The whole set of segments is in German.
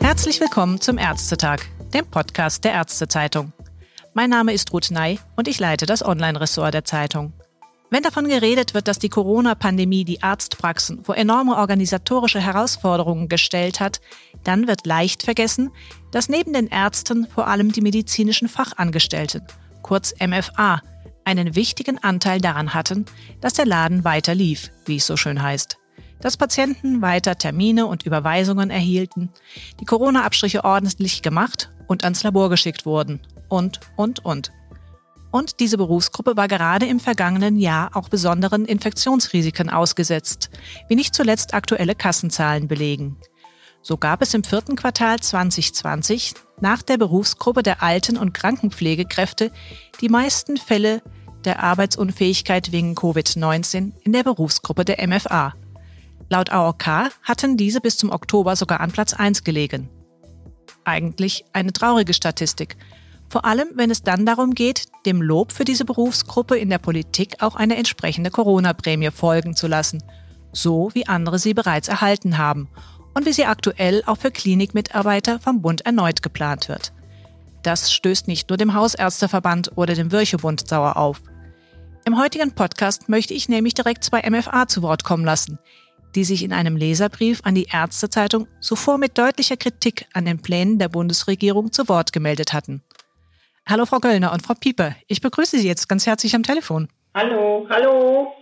Herzlich willkommen zum Ärztetag, dem Podcast der Ärztezeitung. Mein Name ist Ruth Ney und ich leite das Online-Ressort der Zeitung. Wenn davon geredet wird, dass die Corona-Pandemie die Arztpraxen vor enorme organisatorische Herausforderungen gestellt hat, dann wird leicht vergessen, dass neben den Ärzten vor allem die medizinischen Fachangestellten, kurz MFA, einen wichtigen Anteil daran hatten, dass der Laden weiter lief, wie es so schön heißt. Dass Patienten weiter Termine und Überweisungen erhielten, die Corona-Abstriche ordentlich gemacht und ans Labor geschickt wurden und, und, und. Und diese Berufsgruppe war gerade im vergangenen Jahr auch besonderen Infektionsrisiken ausgesetzt, wie nicht zuletzt aktuelle Kassenzahlen belegen. So gab es im vierten Quartal 2020 nach der Berufsgruppe der Alten- und Krankenpflegekräfte die meisten Fälle der Arbeitsunfähigkeit wegen Covid-19 in der Berufsgruppe der MFA. Laut AOK hatten diese bis zum Oktober sogar an Platz 1 gelegen. Eigentlich eine traurige Statistik, vor allem, wenn es dann darum geht, dem Lob für diese Berufsgruppe in der Politik auch eine entsprechende Corona-Prämie folgen zu lassen, so wie andere sie bereits erhalten haben und wie sie aktuell auch für Klinikmitarbeiter vom Bund erneut geplant wird. Das stößt nicht nur dem Hausärzteverband oder dem Virchow-Bund sauer auf. Im heutigen Podcast möchte ich nämlich direkt zwei MFA zu Wort kommen lassen, die sich in einem Leserbrief an die Ärztezeitung zuvor mit deutlicher Kritik an den Plänen der Bundesregierung zu Wort gemeldet hatten. Hallo Frau Göllner und Frau Pieper. Ich begrüße Sie jetzt ganz herzlich am Telefon. Hallo, hallo.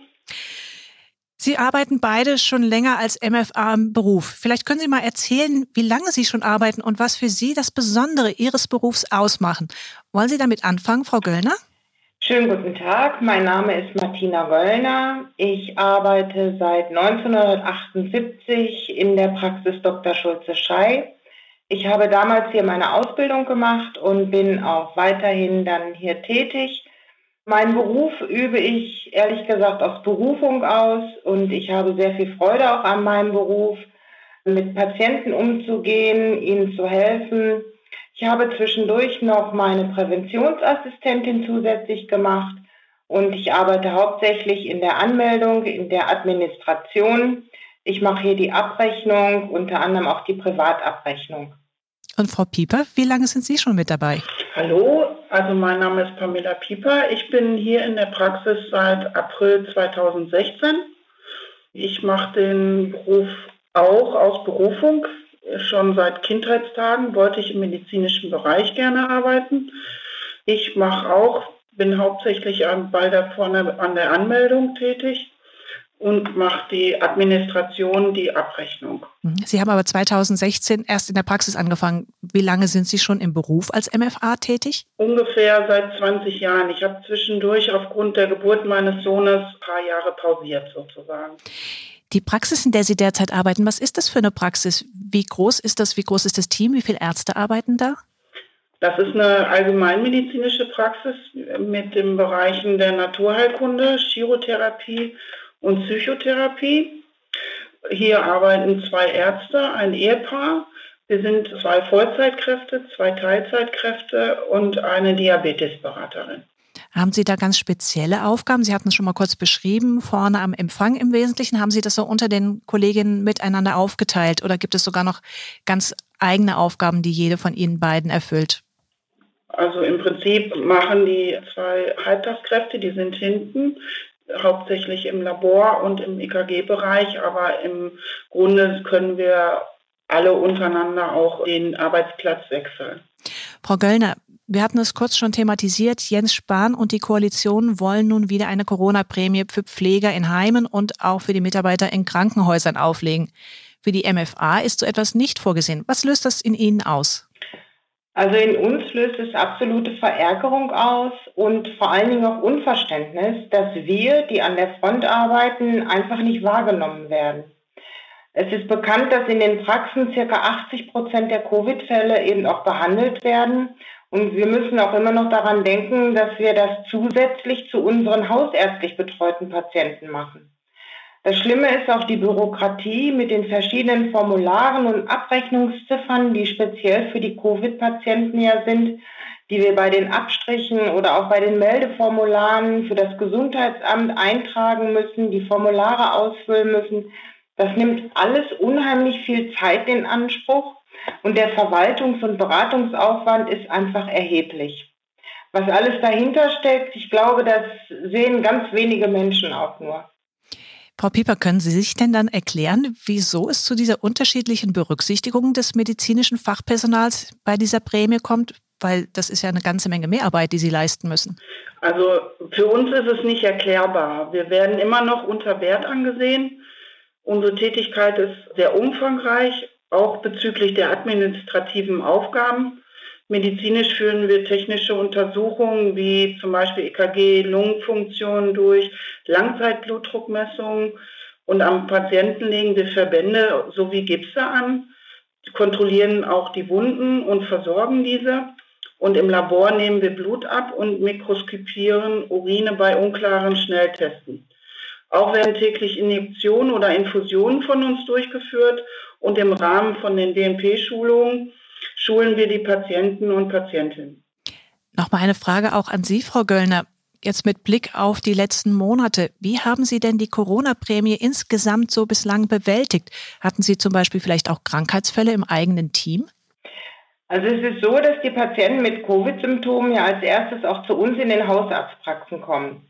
Sie arbeiten beide schon länger als MFA im Beruf. Vielleicht können Sie mal erzählen, wie lange Sie schon arbeiten und was für Sie das Besondere Ihres Berufs ausmachen. Wollen Sie damit anfangen, Frau Göllner? Schönen guten Tag, mein Name ist Martina Göllner. Ich arbeite seit 1978 in der Praxis Dr. Schulze-Schei ich habe damals hier meine Ausbildung gemacht und bin auch weiterhin dann hier tätig. Meinen Beruf übe ich ehrlich gesagt aus Berufung aus und ich habe sehr viel Freude auch an meinem Beruf, mit Patienten umzugehen, ihnen zu helfen. Ich habe zwischendurch noch meine Präventionsassistentin zusätzlich gemacht und ich arbeite hauptsächlich in der Anmeldung, in der Administration ich mache hier die Abrechnung, unter anderem auch die Privatabrechnung. Und Frau Pieper, wie lange sind Sie schon mit dabei? Hallo, also mein Name ist Pamela Pieper. Ich bin hier in der Praxis seit April 2016. Ich mache den Beruf auch aus Berufung. Schon seit Kindheitstagen wollte ich im medizinischen Bereich gerne arbeiten. Ich mache auch, bin hauptsächlich bei der, vorne an der Anmeldung tätig und macht die Administration, die Abrechnung. Mhm. Sie haben aber 2016 erst in der Praxis angefangen. Wie lange sind Sie schon im Beruf als MFA tätig? Ungefähr seit 20 Jahren. Ich habe zwischendurch aufgrund der Geburt meines Sohnes ein paar Jahre pausiert sozusagen. Die Praxis, in der Sie derzeit arbeiten, was ist das für eine Praxis? Wie groß ist das? Wie groß ist das Team? Wie viele Ärzte arbeiten da? Das ist eine allgemeinmedizinische Praxis mit den Bereichen der Naturheilkunde, Chirotherapie und Psychotherapie. Hier arbeiten zwei Ärzte, ein Ehepaar. Wir sind zwei Vollzeitkräfte, zwei Teilzeitkräfte und eine Diabetesberaterin. Haben Sie da ganz spezielle Aufgaben? Sie hatten es schon mal kurz beschrieben, vorne am Empfang im Wesentlichen. Haben Sie das so unter den Kolleginnen miteinander aufgeteilt oder gibt es sogar noch ganz eigene Aufgaben, die jede von Ihnen beiden erfüllt? Also im Prinzip machen die zwei Halbtagskräfte, die sind hinten, hauptsächlich im Labor und im EKG-Bereich, aber im Grunde können wir alle untereinander auch den Arbeitsplatz wechseln. Frau Göllner, wir hatten es kurz schon thematisiert. Jens Spahn und die Koalition wollen nun wieder eine Corona-Prämie für Pfleger in Heimen und auch für die Mitarbeiter in Krankenhäusern auflegen. Für die MFA ist so etwas nicht vorgesehen. Was löst das in Ihnen aus? Also in uns löst es absolute Verärgerung aus und vor allen Dingen auch Unverständnis, dass wir, die an der Front arbeiten, einfach nicht wahrgenommen werden. Es ist bekannt, dass in den Praxen circa 80 Prozent der Covid-Fälle eben auch behandelt werden. Und wir müssen auch immer noch daran denken, dass wir das zusätzlich zu unseren hausärztlich betreuten Patienten machen. Das Schlimme ist auch die Bürokratie mit den verschiedenen Formularen und Abrechnungsziffern, die speziell für die Covid-Patienten ja sind, die wir bei den Abstrichen oder auch bei den Meldeformularen für das Gesundheitsamt eintragen müssen, die Formulare ausfüllen müssen. Das nimmt alles unheimlich viel Zeit in Anspruch und der Verwaltungs- und Beratungsaufwand ist einfach erheblich. Was alles dahinter steckt, ich glaube, das sehen ganz wenige Menschen auch nur. Frau Pieper, können Sie sich denn dann erklären, wieso es zu dieser unterschiedlichen Berücksichtigung des medizinischen Fachpersonals bei dieser Prämie kommt? Weil das ist ja eine ganze Menge Mehrarbeit, die Sie leisten müssen. Also für uns ist es nicht erklärbar. Wir werden immer noch unter Wert angesehen. Unsere Tätigkeit ist sehr umfangreich, auch bezüglich der administrativen Aufgaben. Medizinisch führen wir technische Untersuchungen wie zum Beispiel EKG, Lungenfunktionen durch, Langzeitblutdruckmessungen und am Patienten legen wir Verbände sowie Gipse an, kontrollieren auch die Wunden und versorgen diese. Und im Labor nehmen wir Blut ab und mikroskopieren Urine bei unklaren Schnelltesten. Auch werden täglich Injektionen oder Infusionen von uns durchgeführt und im Rahmen von den DNP-Schulungen schulen wir die Patienten und Patientinnen. Nochmal eine Frage auch an Sie, Frau Göllner. Jetzt mit Blick auf die letzten Monate, wie haben Sie denn die Corona-Prämie insgesamt so bislang bewältigt? Hatten Sie zum Beispiel vielleicht auch Krankheitsfälle im eigenen Team? Also es ist so, dass die Patienten mit Covid-Symptomen ja als erstes auch zu uns in den Hausarztpraxen kommen.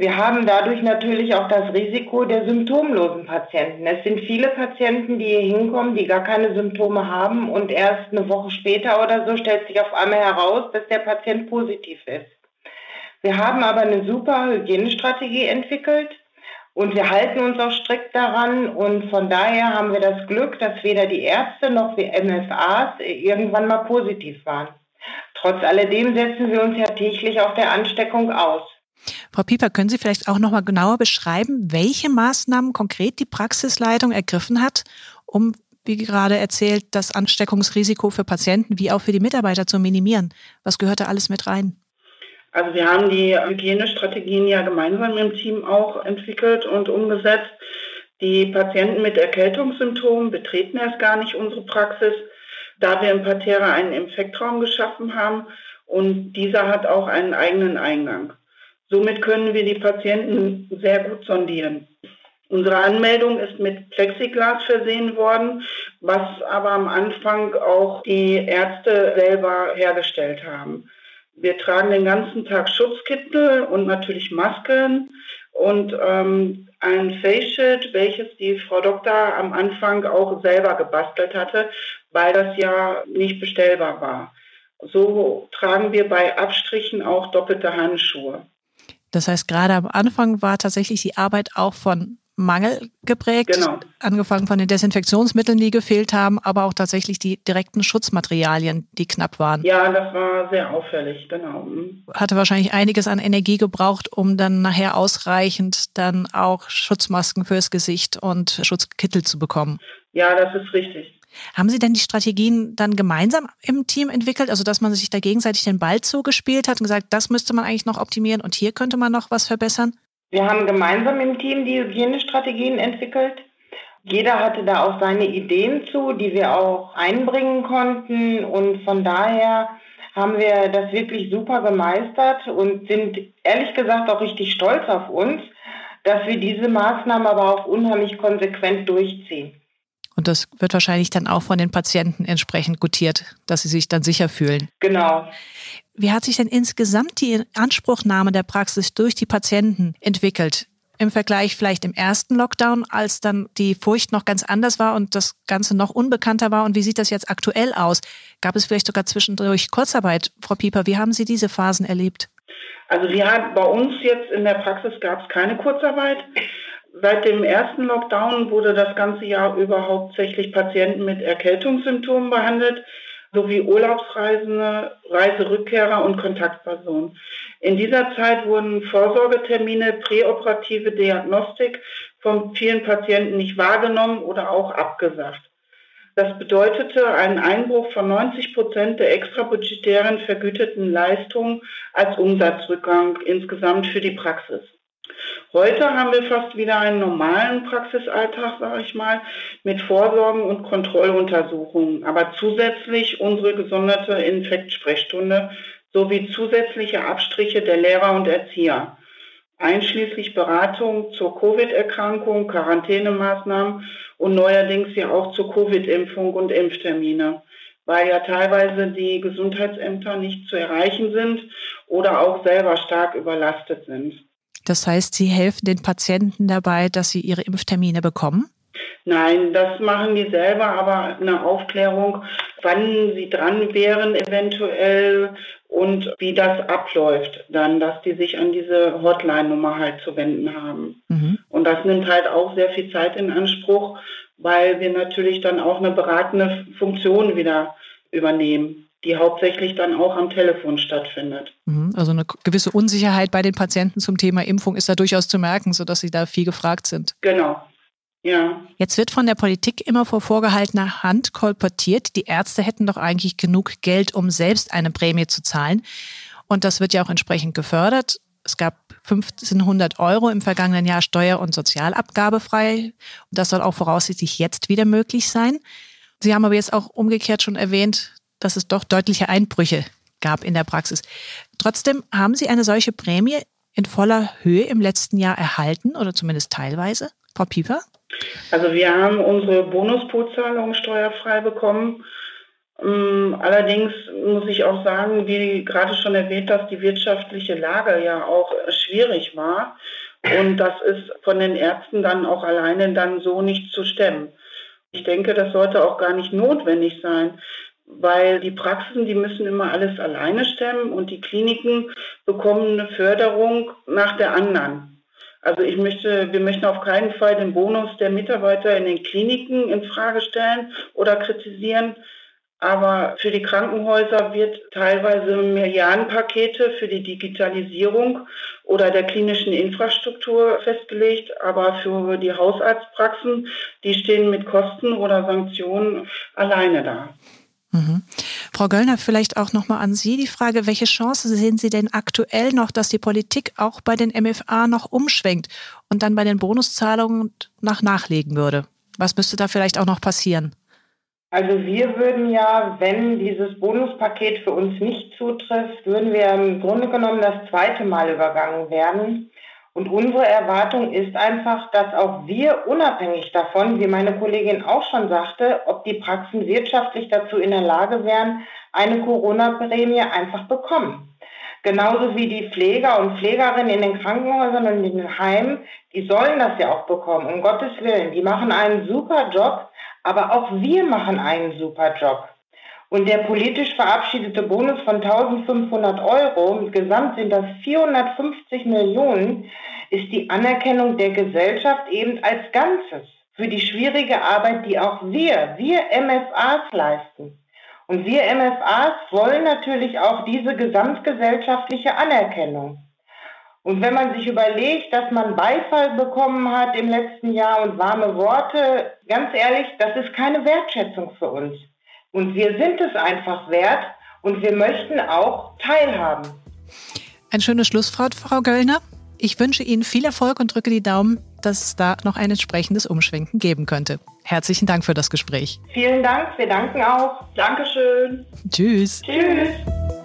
Wir haben dadurch natürlich auch das Risiko der symptomlosen Patienten. Es sind viele Patienten, die hier hinkommen, die gar keine Symptome haben und erst eine Woche später oder so stellt sich auf einmal heraus, dass der Patient positiv ist. Wir haben aber eine super Hygienestrategie entwickelt und wir halten uns auch strikt daran und von daher haben wir das Glück, dass weder die Ärzte noch die MFAs irgendwann mal positiv waren. Trotz alledem setzen wir uns ja täglich auf der Ansteckung aus. Frau Pieper, können Sie vielleicht auch noch mal genauer beschreiben, welche Maßnahmen konkret die Praxisleitung ergriffen hat, um, wie gerade erzählt, das Ansteckungsrisiko für Patienten wie auch für die Mitarbeiter zu minimieren? Was gehört da alles mit rein? Also wir haben die Hygienestrategien ja gemeinsam im Team auch entwickelt und umgesetzt. Die Patienten mit Erkältungssymptomen betreten erst gar nicht unsere Praxis, da wir im Parterre einen Infektraum geschaffen haben und dieser hat auch einen eigenen Eingang. Somit können wir die Patienten sehr gut sondieren. Unsere Anmeldung ist mit Plexiglas versehen worden, was aber am Anfang auch die Ärzte selber hergestellt haben. Wir tragen den ganzen Tag Schutzkittel und natürlich Masken und ähm, ein Face Shield, welches die Frau Doktor am Anfang auch selber gebastelt hatte, weil das ja nicht bestellbar war. So tragen wir bei Abstrichen auch doppelte Handschuhe. Das heißt, gerade am Anfang war tatsächlich die Arbeit auch von Mangel geprägt, genau. angefangen von den Desinfektionsmitteln, die gefehlt haben, aber auch tatsächlich die direkten Schutzmaterialien, die knapp waren. Ja, das war sehr auffällig, genau. Hatte wahrscheinlich einiges an Energie gebraucht, um dann nachher ausreichend dann auch Schutzmasken fürs Gesicht und Schutzkittel zu bekommen. Ja, das ist richtig. Haben Sie denn die Strategien dann gemeinsam im Team entwickelt, also dass man sich da gegenseitig den Ball zugespielt hat und gesagt, das müsste man eigentlich noch optimieren und hier könnte man noch was verbessern? Wir haben gemeinsam im Team die Hygienestrategien entwickelt. Jeder hatte da auch seine Ideen zu, die wir auch einbringen konnten und von daher haben wir das wirklich super gemeistert und sind ehrlich gesagt auch richtig stolz auf uns, dass wir diese Maßnahmen aber auch unheimlich konsequent durchziehen. Und das wird wahrscheinlich dann auch von den Patienten entsprechend gutiert, dass sie sich dann sicher fühlen. Genau. Wie hat sich denn insgesamt die Anspruchnahme der Praxis durch die Patienten entwickelt? Im Vergleich vielleicht im ersten Lockdown, als dann die Furcht noch ganz anders war und das Ganze noch unbekannter war. Und wie sieht das jetzt aktuell aus? Gab es vielleicht sogar zwischendurch Kurzarbeit? Frau Pieper, wie haben Sie diese Phasen erlebt? Also wir haben bei uns jetzt in der Praxis gab es keine Kurzarbeit. Seit dem ersten Lockdown wurde das ganze Jahr über hauptsächlich Patienten mit Erkältungssymptomen behandelt, sowie Urlaubsreisende, Reiserückkehrer und Kontaktpersonen. In dieser Zeit wurden Vorsorgetermine, präoperative Diagnostik von vielen Patienten nicht wahrgenommen oder auch abgesagt. Das bedeutete einen Einbruch von 90 Prozent der extrabudgetären vergüteten Leistungen als Umsatzrückgang insgesamt für die Praxis. Heute haben wir fast wieder einen normalen Praxisalltag, sage ich mal, mit Vorsorgen und Kontrolluntersuchungen, aber zusätzlich unsere gesonderte Infektsprechstunde sowie zusätzliche Abstriche der Lehrer und Erzieher, einschließlich Beratung zur Covid-Erkrankung, Quarantänemaßnahmen und neuerdings ja auch zur Covid-Impfung und Impftermine, weil ja teilweise die Gesundheitsämter nicht zu erreichen sind oder auch selber stark überlastet sind. Das heißt, Sie helfen den Patienten dabei, dass sie ihre Impftermine bekommen? Nein, das machen die selber, aber eine Aufklärung, wann sie dran wären eventuell und wie das abläuft, dann, dass die sich an diese Hotline-Nummer halt zu wenden haben. Mhm. Und das nimmt halt auch sehr viel Zeit in Anspruch, weil wir natürlich dann auch eine beratende Funktion wieder übernehmen die hauptsächlich dann auch am Telefon stattfindet. Mhm. Also eine gewisse Unsicherheit bei den Patienten zum Thema Impfung ist da durchaus zu merken, sodass sie da viel gefragt sind. Genau. Ja. Jetzt wird von der Politik immer vor vorgehaltener Hand kolportiert, die Ärzte hätten doch eigentlich genug Geld, um selbst eine Prämie zu zahlen. Und das wird ja auch entsprechend gefördert. Es gab 1500 Euro im vergangenen Jahr steuer- und sozialabgabefrei. Und das soll auch voraussichtlich jetzt wieder möglich sein. Sie haben aber jetzt auch umgekehrt schon erwähnt, dass es doch deutliche Einbrüche gab in der Praxis. Trotzdem haben Sie eine solche Prämie in voller Höhe im letzten Jahr erhalten oder zumindest teilweise? Frau Pieper? Also wir haben unsere Bonuspoolzahlung steuerfrei bekommen. Ähm, allerdings muss ich auch sagen, wie gerade schon erwähnt, dass die wirtschaftliche Lage ja auch schwierig war. Und das ist von den Ärzten dann auch alleine dann so nicht zu stemmen. Ich denke, das sollte auch gar nicht notwendig sein weil die Praxen, die müssen immer alles alleine stemmen und die Kliniken bekommen eine Förderung nach der anderen. Also ich möchte, wir möchten auf keinen Fall den Bonus der Mitarbeiter in den Kliniken in Frage stellen oder kritisieren. Aber für die Krankenhäuser wird teilweise Milliardenpakete für die Digitalisierung oder der klinischen Infrastruktur festgelegt. Aber für die Hausarztpraxen, die stehen mit Kosten oder Sanktionen alleine da. Mhm. Frau Göllner, vielleicht auch nochmal an Sie die Frage, welche Chance sehen Sie denn aktuell noch, dass die Politik auch bei den MFA noch umschwenkt und dann bei den Bonuszahlungen nach nachlegen würde? Was müsste da vielleicht auch noch passieren? Also wir würden ja, wenn dieses Bonuspaket für uns nicht zutrifft, würden wir im Grunde genommen das zweite Mal übergangen werden. Und unsere Erwartung ist einfach, dass auch wir unabhängig davon, wie meine Kollegin auch schon sagte, ob die Praxen wirtschaftlich dazu in der Lage wären, eine Corona-Prämie einfach bekommen. Genauso wie die Pfleger und Pflegerinnen in den Krankenhäusern und in den Heimen, die sollen das ja auch bekommen, um Gottes Willen. Die machen einen super Job, aber auch wir machen einen super Job. Und der politisch verabschiedete Bonus von 1500 Euro, gesamt sind das 450 Millionen, ist die Anerkennung der Gesellschaft eben als Ganzes für die schwierige Arbeit, die auch wir, wir MFAs leisten. Und wir MFAs wollen natürlich auch diese gesamtgesellschaftliche Anerkennung. Und wenn man sich überlegt, dass man Beifall bekommen hat im letzten Jahr und warme Worte, ganz ehrlich, das ist keine Wertschätzung für uns. Und wir sind es einfach wert und wir möchten auch teilhaben. Ein schönes Schlusswort, Frau Göllner. Ich wünsche Ihnen viel Erfolg und drücke die Daumen, dass es da noch ein entsprechendes Umschwenken geben könnte. Herzlichen Dank für das Gespräch. Vielen Dank, wir danken auch. Dankeschön. Tschüss. Tschüss.